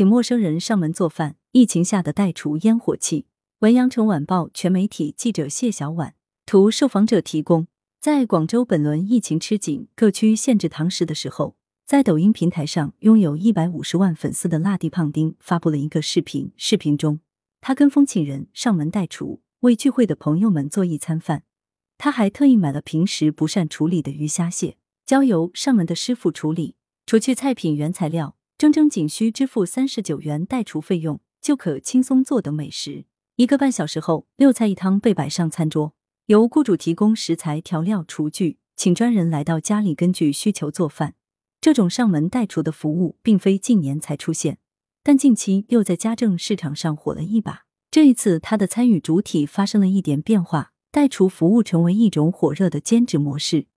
请陌生人上门做饭，疫情下的代厨烟火气。文阳城晚报全媒体记者谢小婉图受访者提供。在广州本轮疫情吃紧，各区限制堂食的时候，在抖音平台上拥有一百五十万粉丝的辣地胖丁发布了一个视频。视频中，他跟风请人上门代厨，为聚会的朋友们做一餐饭。他还特意买了平时不善处理的鱼虾蟹，交由上门的师傅处理。除去菜品原材料，铮铮仅需支付三十九元代厨费用，就可轻松做得美食。一个半小时后，六菜一汤被摆上餐桌。由雇主提供食材、调料、厨具，请专人来到家里根据需求做饭。这种上门代厨的服务并非近年才出现，但近期又在家政市场上火了一把。这一次，他的参与主体发生了一点变化，代厨服务成为一种火热的兼职模式。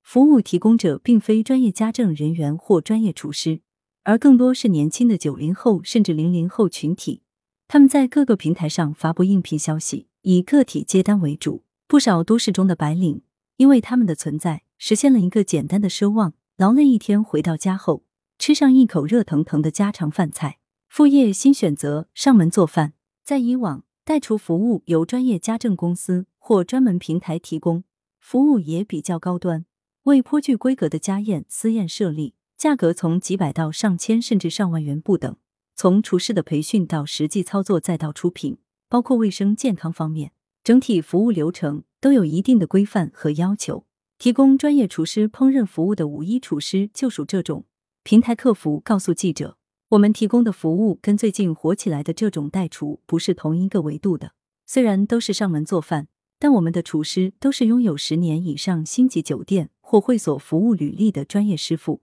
服务提供者并非专业家政人员或专业厨师，而更多是年轻的九零后甚至零零后群体。他们在各个平台上发布应聘消息，以个体接单为主。不少都市中的白领，因为他们的存在，实现了一个简单的奢望：劳累一天回到家后，吃上一口热腾腾的家常饭菜。副业新选择：上门做饭。在以往，代厨服务由专业家政公司或专门平台提供，服务也比较高端，为颇具规格的家宴私宴设立，价格从几百到上千甚至上万元不等。从厨师的培训到实际操作，再到出品，包括卫生健康方面。整体服务流程都有一定的规范和要求。提供专业厨师烹饪服务的五一厨师就属这种。平台客服告诉记者：“我们提供的服务跟最近火起来的这种代厨不是同一个维度的。虽然都是上门做饭，但我们的厨师都是拥有十年以上星级酒店或会所服务履历的专业师傅。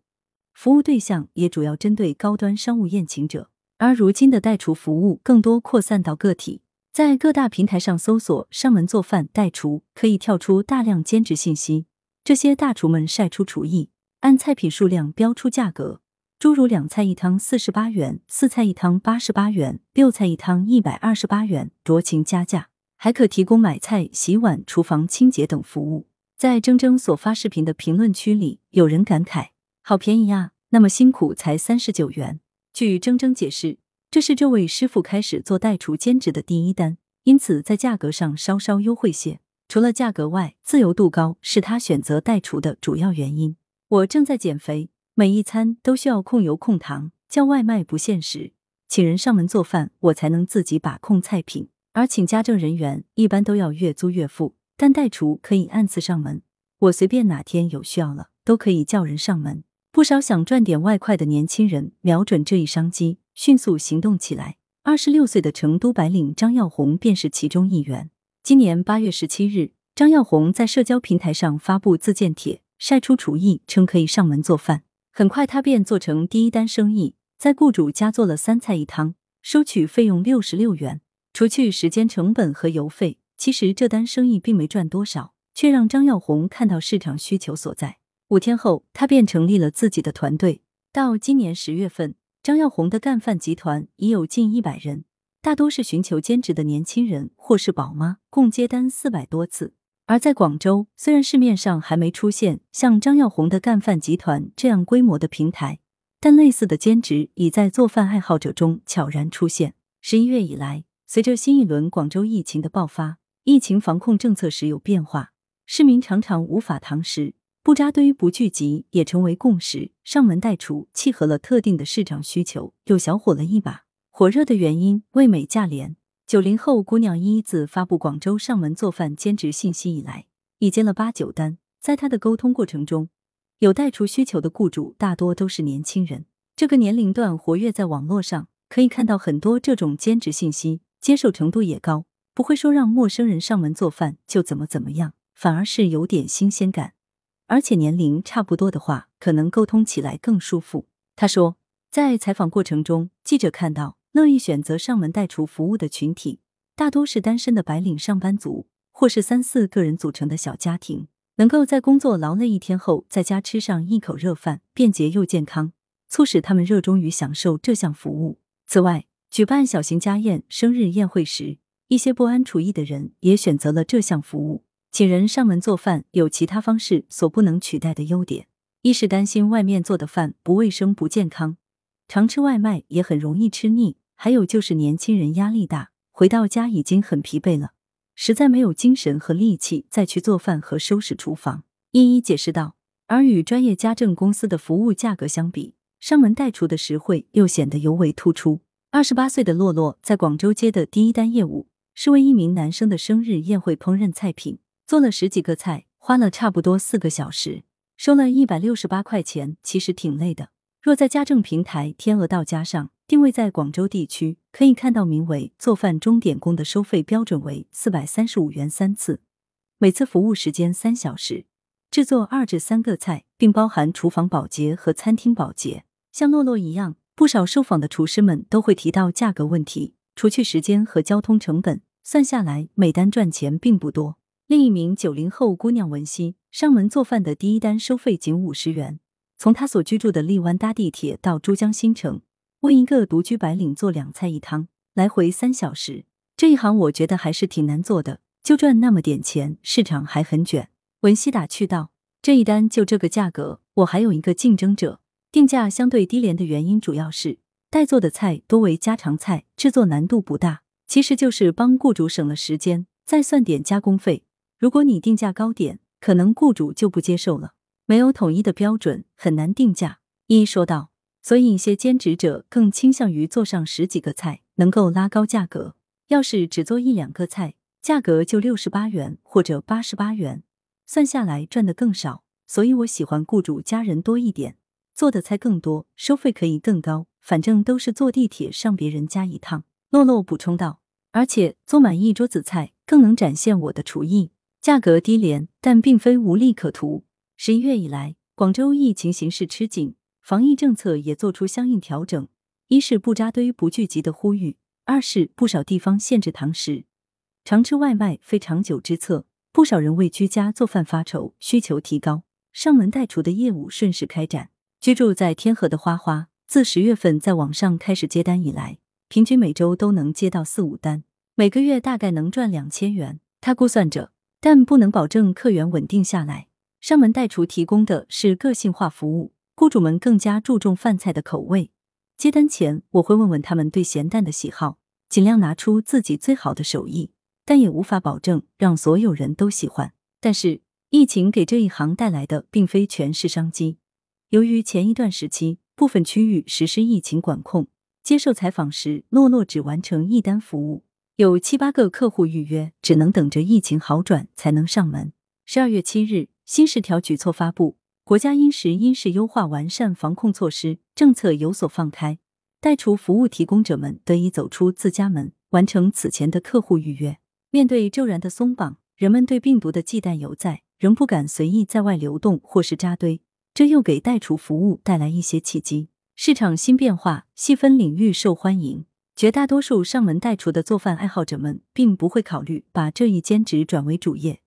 服务对象也主要针对高端商务宴请者。而如今的代厨服务更多扩散到个体。”在各大平台上搜索“上门做饭代厨”，可以跳出大量兼职信息。这些大厨们晒出厨艺，按菜品数量标出价格，诸如两菜一汤四十八元，四菜一汤八十八元，六菜一汤一百二十八元，酌情加价。还可提供买菜、洗碗、厨房清洁等服务。在铮铮所发视频的评论区里，有人感慨：“好便宜啊，那么辛苦才三十九元。”据铮铮解释。这是这位师傅开始做代厨兼职的第一单，因此在价格上稍稍优惠些。除了价格外，自由度高是他选择代厨的主要原因。我正在减肥，每一餐都需要控油控糖，叫外卖不现实，请人上门做饭，我才能自己把控菜品。而请家政人员一般都要月租月付，但代厨可以按次上门，我随便哪天有需要了，都可以叫人上门。不少想赚点外快的年轻人瞄准这一商机。迅速行动起来。二十六岁的成都白领张耀红便是其中一员。今年八月十七日，张耀红在社交平台上发布自荐帖，晒出厨艺，称可以上门做饭。很快，他便做成第一单生意，在雇主家做了三菜一汤，收取费用六十六元。除去时间成本和邮费，其实这单生意并没赚多少，却让张耀红看到市场需求所在。五天后，他便成立了自己的团队。到今年十月份。张耀红的干饭集团已有近一百人，大多是寻求兼职的年轻人或是宝妈，共接单四百多次。而在广州，虽然市面上还没出现像张耀红的干饭集团这样规模的平台，但类似的兼职已在做饭爱好者中悄然出现。十一月以来，随着新一轮广州疫情的爆发，疫情防控政策时有变化，市民常常无法堂食。不扎堆、不聚集也成为共识。上门代厨契合了特定的市场需求，又小火了一把。火热的原因，味美价廉。九零后姑娘依依自发布广州上门做饭兼职信息以来，已接了八九单。在她的沟通过程中，有代厨需求的雇主大多都是年轻人。这个年龄段活跃在网络上，可以看到很多这种兼职信息，接受程度也高，不会说让陌生人上门做饭就怎么怎么样，反而是有点新鲜感。而且年龄差不多的话，可能沟通起来更舒服。他说，在采访过程中，记者看到乐意选择上门代厨服务的群体，大多是单身的白领上班族，或是三四个人组成的小家庭，能够在工作劳累一天后，在家吃上一口热饭，便捷又健康，促使他们热衷于享受这项服务。此外，举办小型家宴、生日宴会时，一些不安厨艺的人也选择了这项服务。请人上门做饭有其他方式所不能取代的优点：一是担心外面做的饭不卫生、不健康；常吃外卖也很容易吃腻。还有就是年轻人压力大，回到家已经很疲惫了，实在没有精神和力气再去做饭和收拾厨房。一一解释道。而与专业家政公司的服务价格相比，上门代厨的实惠又显得尤为突出。二十八岁的洛洛在广州接的第一单业务是为一名男生的生日宴会烹饪菜品，做了十几个菜，花了差不多四个小时，收了一百六十八块钱，其实挺累的。若在家政平台天鹅到家上定位在广州地区，可以看到名为“做饭钟点工”的收费标准为四百三十五元三次，每次服务时间三小时。制作二至三个菜，并包含厨房保洁和餐厅保洁。像洛洛一样，不少受访的厨师们都会提到价格问题。除去时间和交通成本，算下来每单赚钱并不多。另一名九零后姑娘文熙上门做饭的第一单收费仅五十元，从她所居住的荔湾搭地铁到珠江新城，为一个独居白领做两菜一汤，来回三小时。这一行我觉得还是挺难做的，就赚那么点钱，市场还很卷。文熙打趣道：“这一单就这个价格，我还有一个竞争者，定价相对低廉的原因主要是待做的菜多为家常菜，制作难度不大，其实就是帮雇主省了时间，再算点加工费。如果你定价高点，可能雇主就不接受了。没有统一的标准，很难定价。”一说道：“所以一些兼职者更倾向于做上十几个菜，能够拉高价格。要是只做一两个菜，价格就六十八元或者八十八元。”算下来赚的更少，所以我喜欢雇主家人多一点，做的菜更多，收费可以更高。反正都是坐地铁上别人家一趟。洛洛补充道，而且做满一桌子菜更能展现我的厨艺。价格低廉，但并非无利可图。十一月以来，广州疫情形势吃紧，防疫政策也做出相应调整。一是不扎堆不聚集的呼吁，二是不少地方限制堂食，常吃外卖非长久之策。不少人为居家做饭发愁，需求提高，上门代厨的业务顺势开展。居住在天河的花花，自十月份在网上开始接单以来，平均每周都能接到四五单，每个月大概能赚两千元。他估算着，但不能保证客源稳定下来。上门代厨提供的是个性化服务，雇主们更加注重饭菜的口味。接单前，我会问问他们对咸淡的喜好，尽量拿出自己最好的手艺。但也无法保证让所有人都喜欢。但是疫情给这一行带来的并非全是商机。由于前一段时期部分区域实施疫情管控，接受采访时，洛洛只完成一单服务，有七八个客户预约，只能等着疫情好转才能上门。十二月七日，新十条举措发布，国家因时因势优化完善防控措施，政策有所放开，代厨服务提供者们得以走出自家门，完成此前的客户预约。面对骤然的松绑，人们对病毒的忌惮犹在，仍不敢随意在外流动或是扎堆，这又给代厨服务带来一些契机。市场新变化，细分领域受欢迎，绝大多数上门代厨的做饭爱好者们并不会考虑把这一兼职转为主业，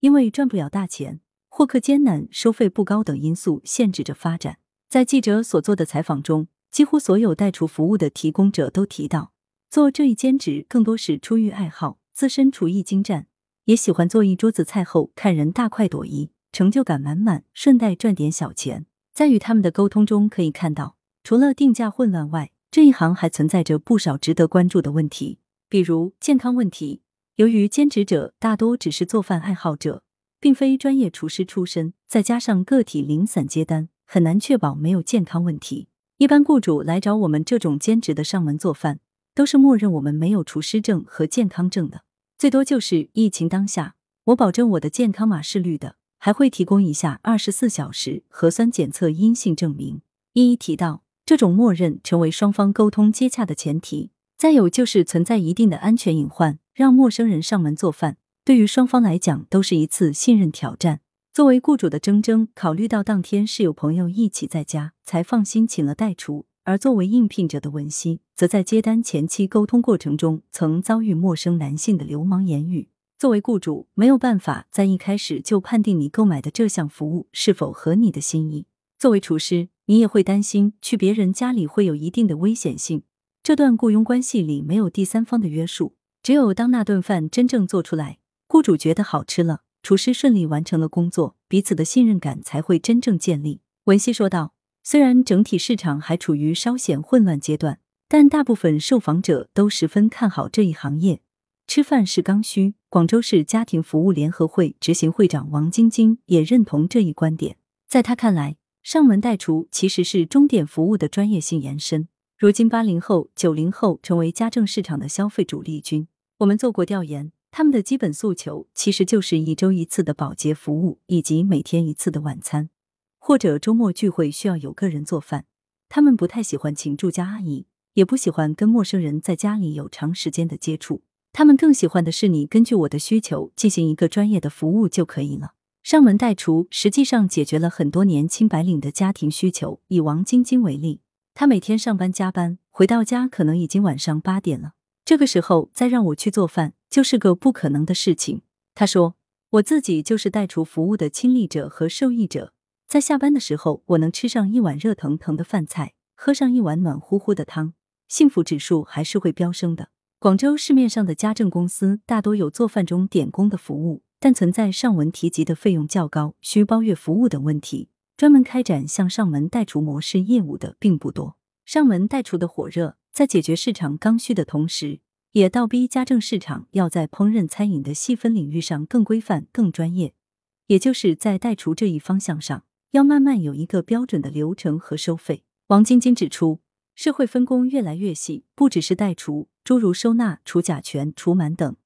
因为赚不了大钱、获客艰难、收费不高等因素限制着发展。在记者所做的采访中，几乎所有代厨服务的提供者都提到，做这一兼职更多是出于爱好。自身厨艺精湛，也喜欢做一桌子菜后看人大快朵颐，成就感满满，顺带赚点小钱。在与他们的沟通中可以看到，除了定价混乱外，这一行还存在着不少值得关注的问题，比如健康问题。由于兼职者大多只是做饭爱好者，并非专业厨师出身，再加上个体零散接单，很难确保没有健康问题。一般雇主来找我们这种兼职的上门做饭。都是默认我们没有厨师证和健康证的，最多就是疫情当下，我保证我的健康码是绿的，还会提供一下二十四小时核酸检测阴性证明。一一提到这种默认成为双方沟通接洽的前提，再有就是存在一定的安全隐患，让陌生人上门做饭，对于双方来讲都是一次信任挑战。作为雇主的铮铮，考虑到当天是有朋友一起在家，才放心请了代厨。而作为应聘者的文熙，则在接单前期沟通过程中，曾遭遇陌生男性的流氓言语。作为雇主，没有办法在一开始就判定你购买的这项服务是否合你的心意。作为厨师，你也会担心去别人家里会有一定的危险性。这段雇佣关系里没有第三方的约束，只有当那顿饭真正做出来，雇主觉得好吃了，厨师顺利完成了工作，彼此的信任感才会真正建立。文熙说道。虽然整体市场还处于稍显混乱阶段，但大部分受访者都十分看好这一行业。吃饭是刚需，广州市家庭服务联合会执行会长王晶晶也认同这一观点。在他看来，上门代厨其实是钟点服务的专业性延伸。如今，八零后、九零后成为家政市场的消费主力军。我们做过调研，他们的基本诉求其实就是一周一次的保洁服务，以及每天一次的晚餐，或者周末聚会需要有个人做饭。他们不太喜欢请住家阿姨，也不喜欢跟陌生人在家里有长时间的接触。他们更喜欢的是你根据我的需求进行一个专业的服务就可以了。上门代厨实际上解决了很多年轻白领的家庭需求。以王晶晶为例，她每天上班加班，回到家可能已经晚上八点了。这个时候再让我去做饭，就是个不可能的事情。她说：“我自己就是代厨服务的亲历者和受益者，在下班的时候，我能吃上一碗热腾腾的饭菜，喝上一碗暖乎乎的汤，幸福指数还是会飙升的。”广州市面上的家政公司大多有做饭中点工的服务。但存在上文提及的费用较高、需包月服务等问题，专门开展向上门代厨模式业务的并不多。上门代厨的火热，在解决市场刚需的同时，也倒逼家政市场要在烹饪餐饮的细分领域上更规范、更专业，也就是在代厨这一方向上，要慢慢有一个标准的流程和收费。王晶晶指出，社会分工越来越细，不只是代厨，诸如收纳、除甲醛、除螨等。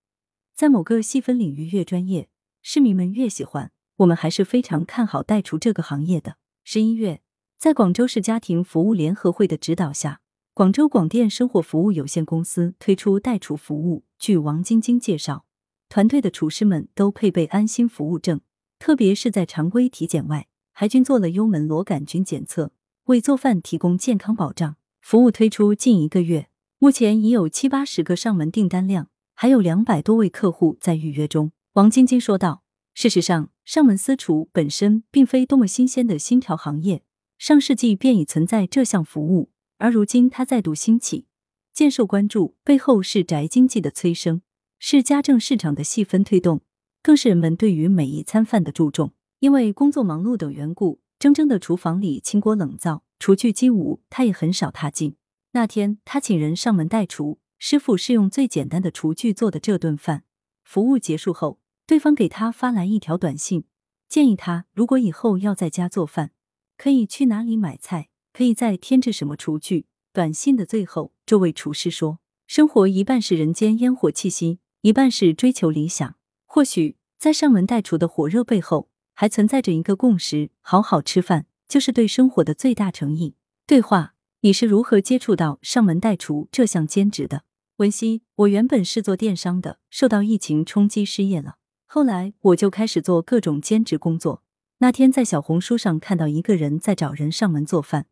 在某个细分领域越专业，市民们越喜欢。我们还是非常看好代厨这个行业的。十一月，在广州市家庭服务联合会的指导下，广州广电生活服务有限公司推出代厨服务。据王晶晶介绍，团队的厨师们都配备安心服务证，特别是在常规体检外，还均做了幽门螺杆菌检测，为做饭提供健康保障。服务推出近一个月，目前已有七八十个上门订单量。还有两百多位客户在预约中，王晶晶说道：“事实上，上门私厨本身并非多么新鲜的新潮行业，上世纪便已存在这项服务，而如今它再度兴起，渐受关注。背后是宅经济的催生，是家政市场的细分推动，更是人们对于每一餐饭的注重。因为工作忙碌等缘故，铮铮的厨房里清锅冷灶，厨具机无，他也很少踏进。那天，他请人上门代厨。”师傅是用最简单的厨具做的这顿饭。服务结束后，对方给他发来一条短信，建议他如果以后要在家做饭，可以去哪里买菜，可以再添置什么厨具。短信的最后，这位厨师说：“生活一半是人间烟火气息，一半是追求理想。或许在上门代厨的火热背后，还存在着一个共识：好好吃饭就是对生活的最大诚意。”对话：你是如何接触到上门代厨这项兼职的？文熙，我原本是做电商的，受到疫情冲击失业了。后来我就开始做各种兼职工作。那天在小红书上看到一个人在找人上门做饭，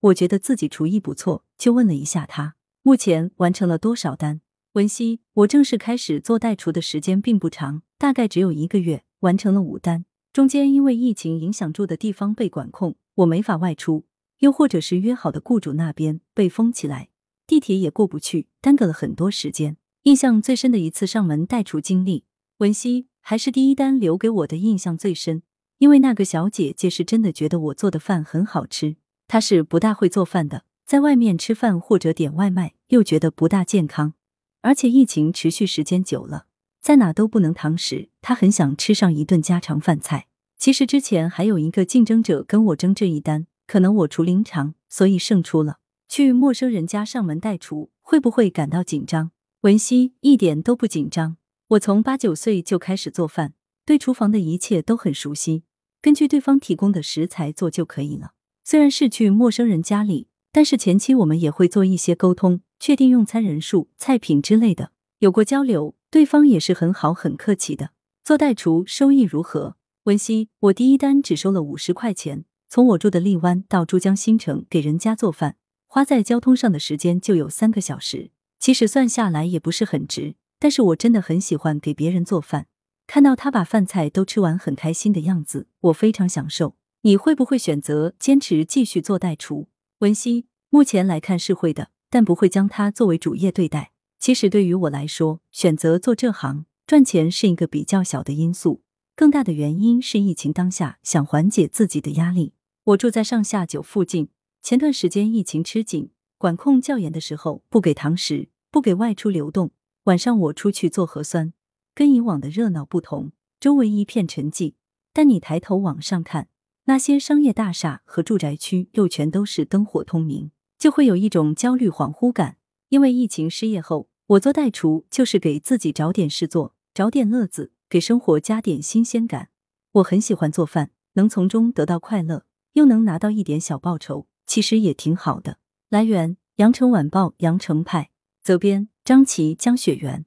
我觉得自己厨艺不错，就问了一下他，目前完成了多少单。文熙，我正式开始做代厨的时间并不长，大概只有一个月，完成了五单。中间因为疫情影响住的地方被管控，我没法外出，又或者是约好的雇主那边被封起来。地铁也过不去，耽搁了很多时间。印象最深的一次上门代厨经历，文熙还是第一单留给我的印象最深，因为那个小姐姐是真的觉得我做的饭很好吃。她是不大会做饭的，在外面吃饭或者点外卖又觉得不大健康，而且疫情持续时间久了，在哪都不能堂食，她很想吃上一顿家常饭菜。其实之前还有一个竞争者跟我争这一单，可能我厨龄长，所以胜出了。去陌生人家上门代厨，会不会感到紧张？文熙一点都不紧张。我从八九岁就开始做饭，对厨房的一切都很熟悉，根据对方提供的食材做就可以了。虽然是去陌生人家里，但是前期我们也会做一些沟通，确定用餐人数、菜品之类的，有过交流。对方也是很好、很客气的。做代厨收益如何？文熙，我第一单只收了五十块钱，从我住的荔湾到珠江新城给人家做饭。花在交通上的时间就有三个小时，其实算下来也不是很值。但是我真的很喜欢给别人做饭，看到他把饭菜都吃完很开心的样子，我非常享受。你会不会选择坚持继续做代厨？文熙，目前来看是会的，但不会将它作为主业对待。其实对于我来说，选择做这行赚钱是一个比较小的因素，更大的原因是疫情当下想缓解自己的压力。我住在上下九附近，前段时间疫情吃紧，管控较严的时候，不给堂食，不给外出流动。晚上我出去做核酸，跟以往的热闹不同，周围一片沉寂。但你抬头往上看，那些商业大厦和住宅区又全都是灯火通明，就会有一种焦虑恍惚感。因为疫情失业后，我做代厨就是给自己找点事做，找点乐子，给生活加点新鲜感。我很喜欢做饭，能从中得到快乐。又能拿到一点小报酬，其实也挺好的。来源：羊城晚报羊城派，责编：张琪、江雪源。